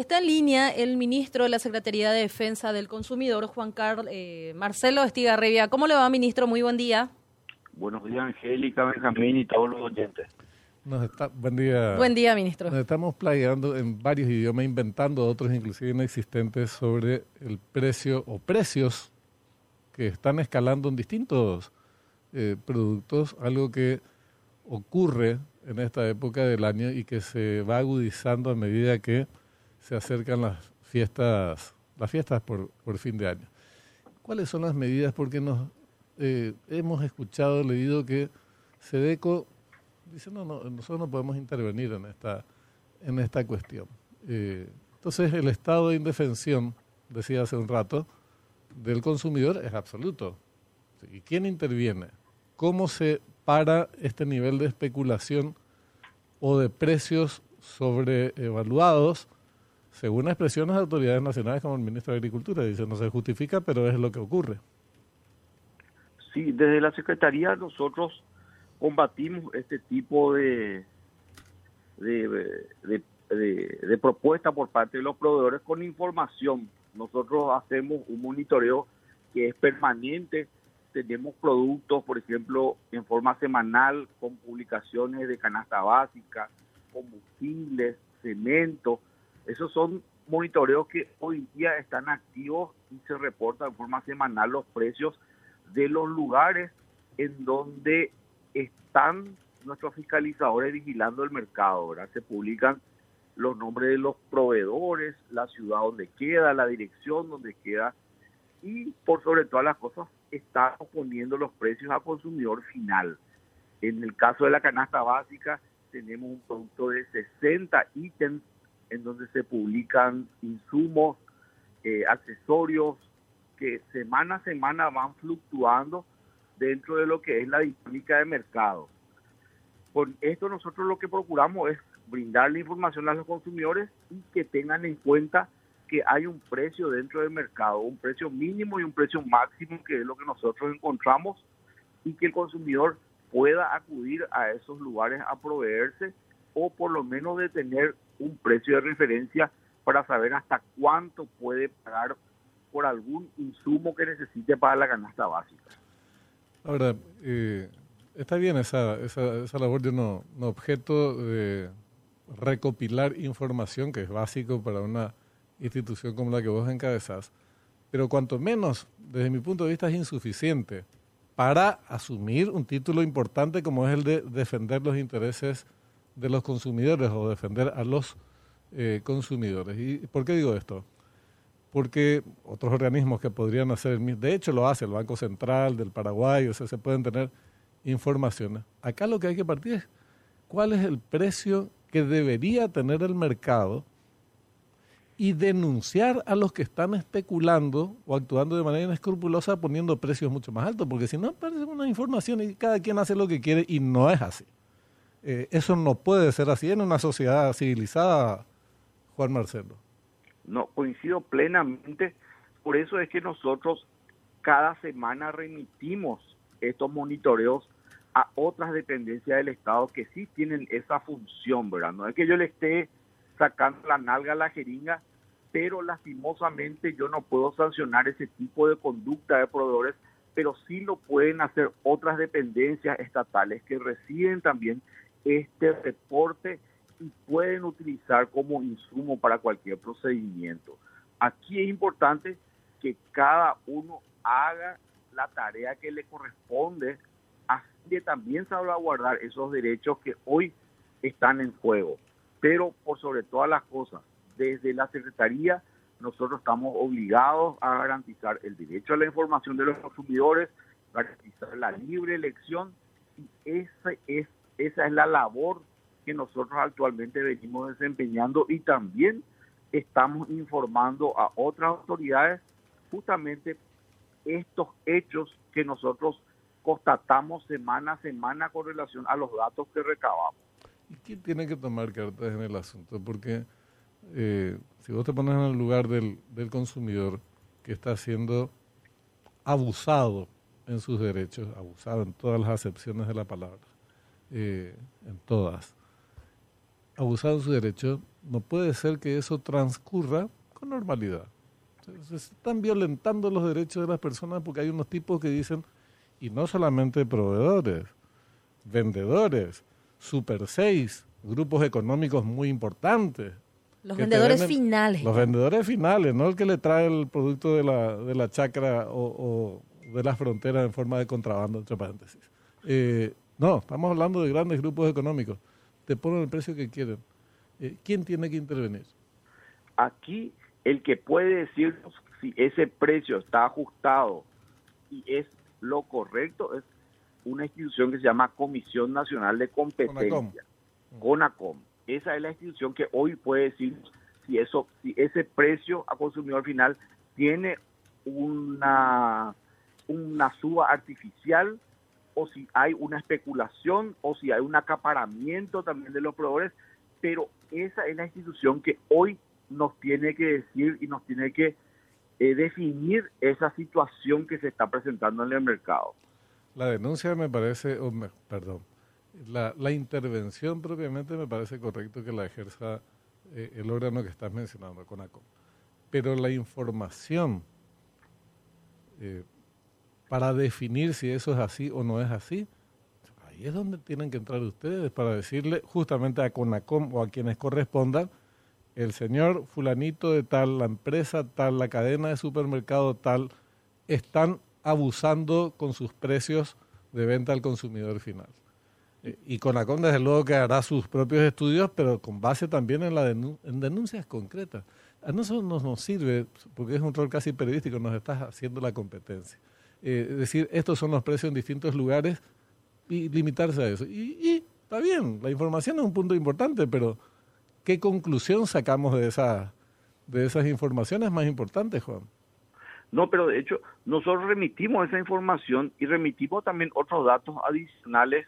Está en línea el ministro de la Secretaría de Defensa del Consumidor, Juan Carlos eh, Marcelo Estigarribia. ¿Cómo le va, ministro? Muy buen día. Buenos días, Angélica, Benjamín y todos los oyentes. buen día. Buen día, ministro. Nos estamos playando en varios idiomas, inventando otros inclusive inexistentes sobre el precio o precios que están escalando en distintos eh, productos, algo que ocurre en esta época del año y que se va agudizando a medida que se acercan las fiestas, las fiestas por, fin de año. ¿Cuáles son las medidas? Porque nos eh, hemos escuchado, leído que SEDECO dice, no, no, nosotros no podemos intervenir en esta, en esta cuestión. Eh, entonces, el estado de indefensión, decía hace un rato, del consumidor es absoluto. ¿Y quién interviene? ¿Cómo se para este nivel de especulación o de precios sobreevaluados? Según expresiones de autoridades nacionales como el ministro de Agricultura. Dice, no se justifica, pero es lo que ocurre. Sí, desde la Secretaría nosotros combatimos este tipo de, de, de, propuesta por parte de los proveedores con información. Nosotros hacemos un monitoreo que es permanente. Tenemos productos, por ejemplo, en forma semanal con publicaciones de canasta básica, combustibles, cemento, esos son monitoreos que hoy día están activos y se reportan de forma semanal los precios de los lugares en donde están nuestros fiscalizadores vigilando el mercado, ¿verdad? Se publican los nombres de los proveedores, la ciudad donde queda, la dirección donde queda y por sobre todas las cosas estamos poniendo los precios a consumidor final. En el caso de la canasta básica tenemos un producto de 60 ítems en donde se publican insumos, eh, accesorios que semana a semana van fluctuando dentro de lo que es la dinámica de mercado. Con esto nosotros lo que procuramos es brindarle información a los consumidores y que tengan en cuenta que hay un precio dentro del mercado, un precio mínimo y un precio máximo, que es lo que nosotros encontramos, y que el consumidor pueda acudir a esos lugares a proveerse o por lo menos de tener un precio de referencia para saber hasta cuánto puede pagar por algún insumo que necesite para la canasta básica. Ahora, eh, está bien esa, esa, labor de un objeto de recopilar información que es básico para una institución como la que vos encabezás, pero cuanto menos, desde mi punto de vista, es insuficiente para asumir un título importante como es el de defender los intereses de los consumidores o defender a los eh, consumidores. ¿Y por qué digo esto? Porque otros organismos que podrían hacer, de hecho lo hace el Banco Central del Paraguay, o sea, se pueden tener informaciones. Acá lo que hay que partir es cuál es el precio que debería tener el mercado y denunciar a los que están especulando o actuando de manera inescrupulosa poniendo precios mucho más altos, porque si no aparece una información y cada quien hace lo que quiere y no es así. Eh, eso no puede ser así en una sociedad civilizada, Juan Marcelo. No, coincido plenamente. Por eso es que nosotros cada semana remitimos estos monitoreos a otras dependencias del Estado que sí tienen esa función, ¿verdad? No es que yo le esté sacando la nalga a la jeringa, pero lastimosamente yo no puedo sancionar ese tipo de conducta de proveedores, pero sí lo pueden hacer otras dependencias estatales que reciben también este reporte y pueden utilizar como insumo para cualquier procedimiento. Aquí es importante que cada uno haga la tarea que le corresponde, así que también salvaguardar esos derechos que hoy están en juego. Pero por sobre todas las cosas, desde la Secretaría nosotros estamos obligados a garantizar el derecho a la información de los consumidores, garantizar la libre elección y ese es esa es la labor que nosotros actualmente venimos desempeñando y también estamos informando a otras autoridades justamente estos hechos que nosotros constatamos semana a semana con relación a los datos que recabamos. ¿Y quién tiene que tomar cartas en el asunto? Porque eh, si vos te pones en el lugar del, del consumidor que está siendo abusado en sus derechos, abusado en todas las acepciones de la palabra, eh, en todas. abusado de su derecho, no puede ser que eso transcurra con normalidad. Se están violentando los derechos de las personas porque hay unos tipos que dicen, y no solamente proveedores, vendedores, Super 6, grupos económicos muy importantes. Los vendedores finales. Los vendedores finales, no el que le trae el producto de la, de la chacra o, de la frontera en forma de contrabando, entre paréntesis. Eh, no, estamos hablando de grandes grupos económicos. Te ponen el precio que quieren. Eh, ¿Quién tiene que intervenir? Aquí el que puede decirnos si ese precio está ajustado y es lo correcto es una institución que se llama Comisión Nacional de Competencia, CONACOM. Esa es la institución que hoy puede decir si eso, si ese precio a consumidor final tiene una, una suba artificial o si hay una especulación o si hay un acaparamiento también de los proveedores, pero esa es la institución que hoy nos tiene que decir y nos tiene que eh, definir esa situación que se está presentando en el mercado. La denuncia me parece, perdón, la, intervención propiamente me parece correcto que la ejerza eh, el órgano que estás mencionando, CONACOM. Pero la información eh, para definir si eso es así o no es así, ahí es donde tienen que entrar ustedes para decirle justamente a CONACOM o a quienes correspondan, el señor fulanito de tal, la empresa tal, la cadena de supermercado tal, están abusando con sus precios de venta al consumidor final. Y Conacom desde luego que hará sus propios estudios, pero con base también en, la en denuncias concretas. A nosotros nos, nos sirve, porque es un rol casi periodístico, nos estás haciendo la competencia. Eh, decir, estos son los precios en distintos lugares y limitarse a eso. Y, y está bien, la información es un punto importante, pero ¿qué conclusión sacamos de, esa, de esas informaciones más importantes, Juan? No, pero de hecho nosotros remitimos esa información y remitimos también otros datos adicionales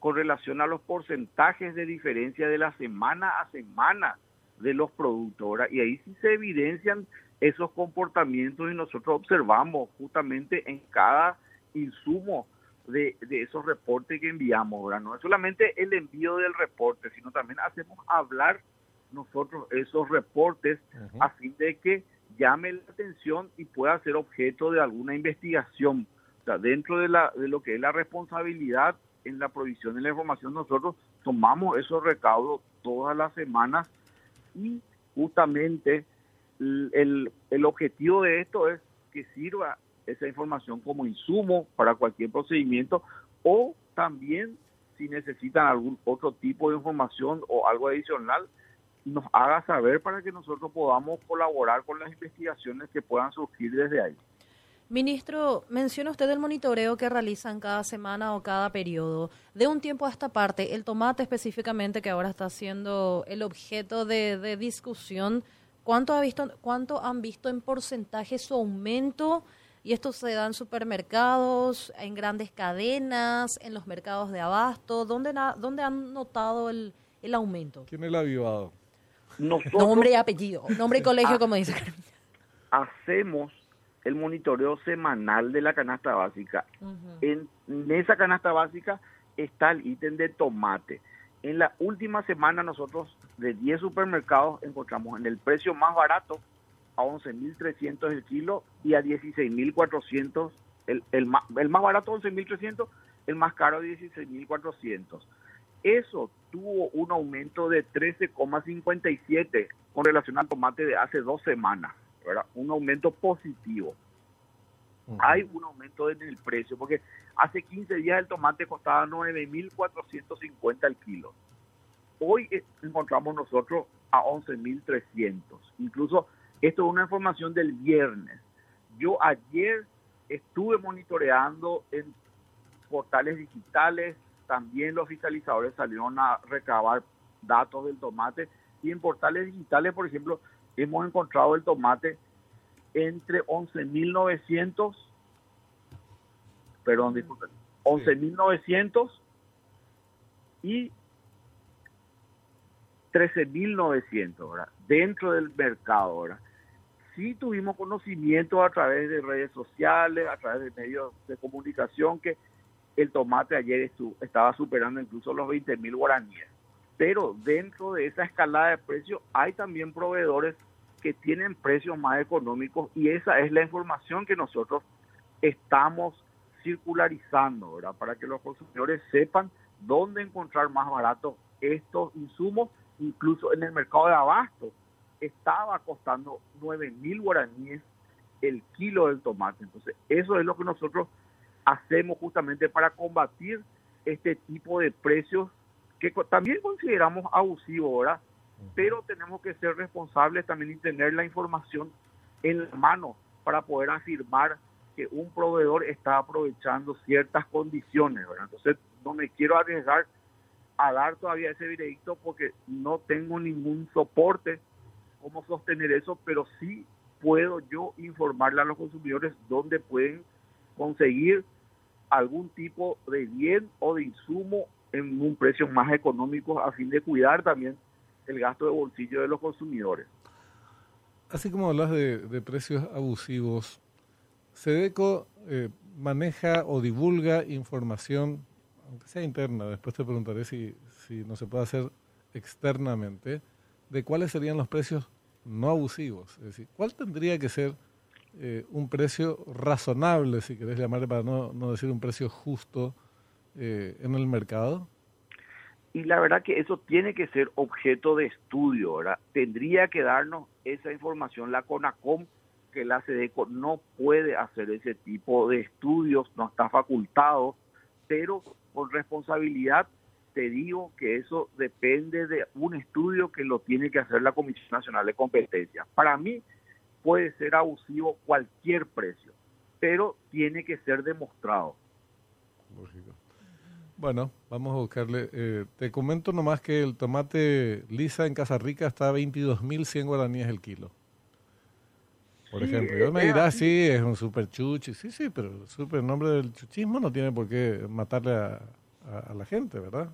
con relación a los porcentajes de diferencia de la semana a semana de los productos. Y ahí sí se evidencian esos comportamientos y nosotros observamos justamente en cada insumo de, esos reportes que enviamos. ¿verdad? No es solamente el envío del reporte, sino también hacemos hablar nosotros esos reportes a fin de que llame la atención y pueda ser objeto de alguna investigación. O sea, dentro de, la, de lo que es la responsabilidad en la provisión de la información, nosotros tomamos esos recaudos todas las semanas y justamente el, el objetivo de esto es que sirva esa información como insumo para cualquier procedimiento o también si necesitan algún otro tipo de información o algo adicional, nos haga saber para que nosotros podamos colaborar con las investigaciones que puedan surgir desde ahí. Ministro, menciona usted el monitoreo que realizan cada semana o cada periodo. De un tiempo a esta parte, el tomate específicamente, que ahora está siendo el objeto de, discusión, ¿cuánto, ha visto, ¿cuánto han visto en porcentaje su aumento? Y esto se da en supermercados, en grandes cadenas, en los mercados de abasto. ¿Dónde, dónde han notado el, el aumento? ¿Quién es el avivado? nombre y apellido, nombre y colegio, como dice. Hacemos el monitoreo semanal de la canasta básica. en, esa canasta básica está el ítem de tomate. En la última semana nosotros de 10 supermercados encontramos en el precio más barato a 11.300 el kilo y a 16.400 el, el, más, el más barato 11.300, el más caro 16.400. Eso tuvo un aumento de 13,57 con relación al tomate de hace dos semanas, ¿verdad? Un aumento positivo. Hay un aumento en el precio, porque hace 15 días el tomate costaba 9.450 el kilo. Hoy encontramos nosotros a 11.300. Incluso esto es una información del viernes. Yo ayer estuve monitoreando en portales digitales, también los fiscalizadores salieron a recabar datos del tomate y en portales digitales, por ejemplo, hemos encontrado el tomate entre 11.900, perdón, disculpen, 11.900 y 13.900, Dentro del mercado, ¿verdad? Sí tuvimos conocimiento a través de redes sociales, a través de medios de comunicación que el tomate ayer estaba superando incluso los 20 mil guaraníes. pero dentro de esa escalada de precios hay también proveedores que tienen precios más económicos y esa es la información que nosotros estamos circularizando, ¿verdad? Para que los consumidores sepan dónde encontrar más barato estos insumos, incluso en el mercado de abasto estaba costando 9 mil guaraníes el kilo del tomate. Entonces, eso es lo que nosotros hacemos justamente para combatir este tipo de precios que también consideramos abusivos, ¿verdad? Pero tenemos que ser responsables también y tener la información en la mano para poder afirmar que un proveedor está aprovechando ciertas condiciones. Entonces, no me quiero arriesgar a dar todavía ese veredicto porque no tengo ningún soporte cómo sostener eso, pero sí puedo yo informarle a los consumidores dónde pueden conseguir algún tipo de bien o de insumo en un precio más económico a fin de cuidar también el gasto de bolsillo de los consumidores. Así como hablas de, precios abusivos, Sedeco eh, maneja o divulga información, aunque sea interna, después te preguntaré si, si no se puede hacer externamente, de cuáles serían los precios no abusivos. Es decir, ¿cuál tendría que ser eh, un precio razonable, si querés llamarle para no, no decir un precio justo eh, en el mercado? Y la verdad que eso tiene que ser objeto de estudio. Tendría que darnos esa información la CONACOM, que la SEDECO no puede hacer ese tipo de estudios, no está facultado, pero con responsabilidad te digo que eso depende de un estudio que lo tiene que hacer la Comisión Nacional de Competencia. Para mí puede ser abusivo cualquier precio, pero tiene que ser demostrado. Bueno, vamos a buscarle. Eh, te comento nomás que el tomate lisa en Casa Rica está a 22.100 guaraníes el kilo. Por ejemplo, yo me dirá, sí, es un super chuchi. Sí, sí, pero el super nombre del chuchismo no tiene por qué matarle a la gente, ¿verdad?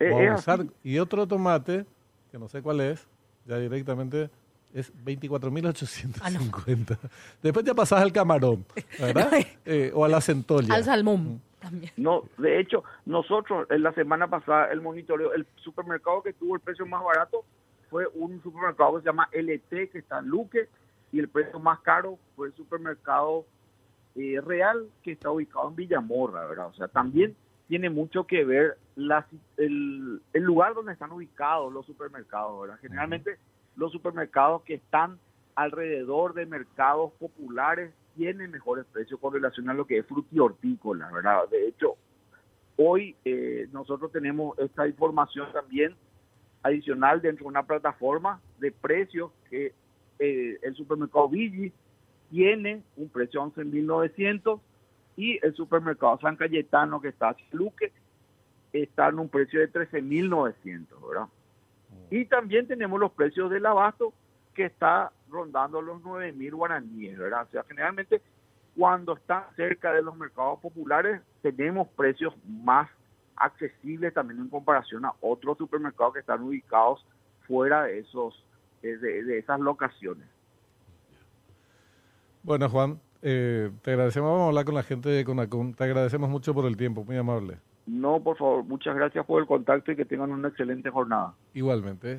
Eh, y otro tomate, que no sé cuál es, ya directamente es 24.850. Ah, Después ya pasas al camarón, ¿verdad? Eh, o a la centolla. Al salmón. También. No, de hecho, nosotros en la semana pasada el monitoreo, el supermercado que tuvo el precio más barato fue un supermercado que se llama LT, que está en Luque, y el precio más caro fue el supermercado eh, Real, que está ubicado en Villamorra, ¿verdad? O sea, también tiene mucho que ver el, lugar donde están ubicados los supermercados. ¿verdad? Generalmente los supermercados que están alrededor de mercados populares tienen mejores precios con relación a lo que es frutihortícola, ¿verdad? De hecho, hoy eh, nosotros tenemos esta información también adicional dentro de una plataforma de precios que eh, el supermercado Vigi tiene un precio de 11.900 y el supermercado San Cayetano que está en Luque está en un precio de 13.900, ¿verdad? Mm. Y también tenemos los precios del abasto que está rondando los 9.000 guaraníes, ¿verdad? O sea, generalmente cuando está cerca de los mercados populares tenemos precios más accesibles también en comparación a otros supermercados que están ubicados fuera de esos de esas locaciones. Bueno, Juan, eh, te agradecemos, vamos a hablar con la gente de Conacom. Te agradecemos mucho por el tiempo, muy amable. No, por favor, muchas gracias por el contacto y que tengan una excelente jornada. Igualmente.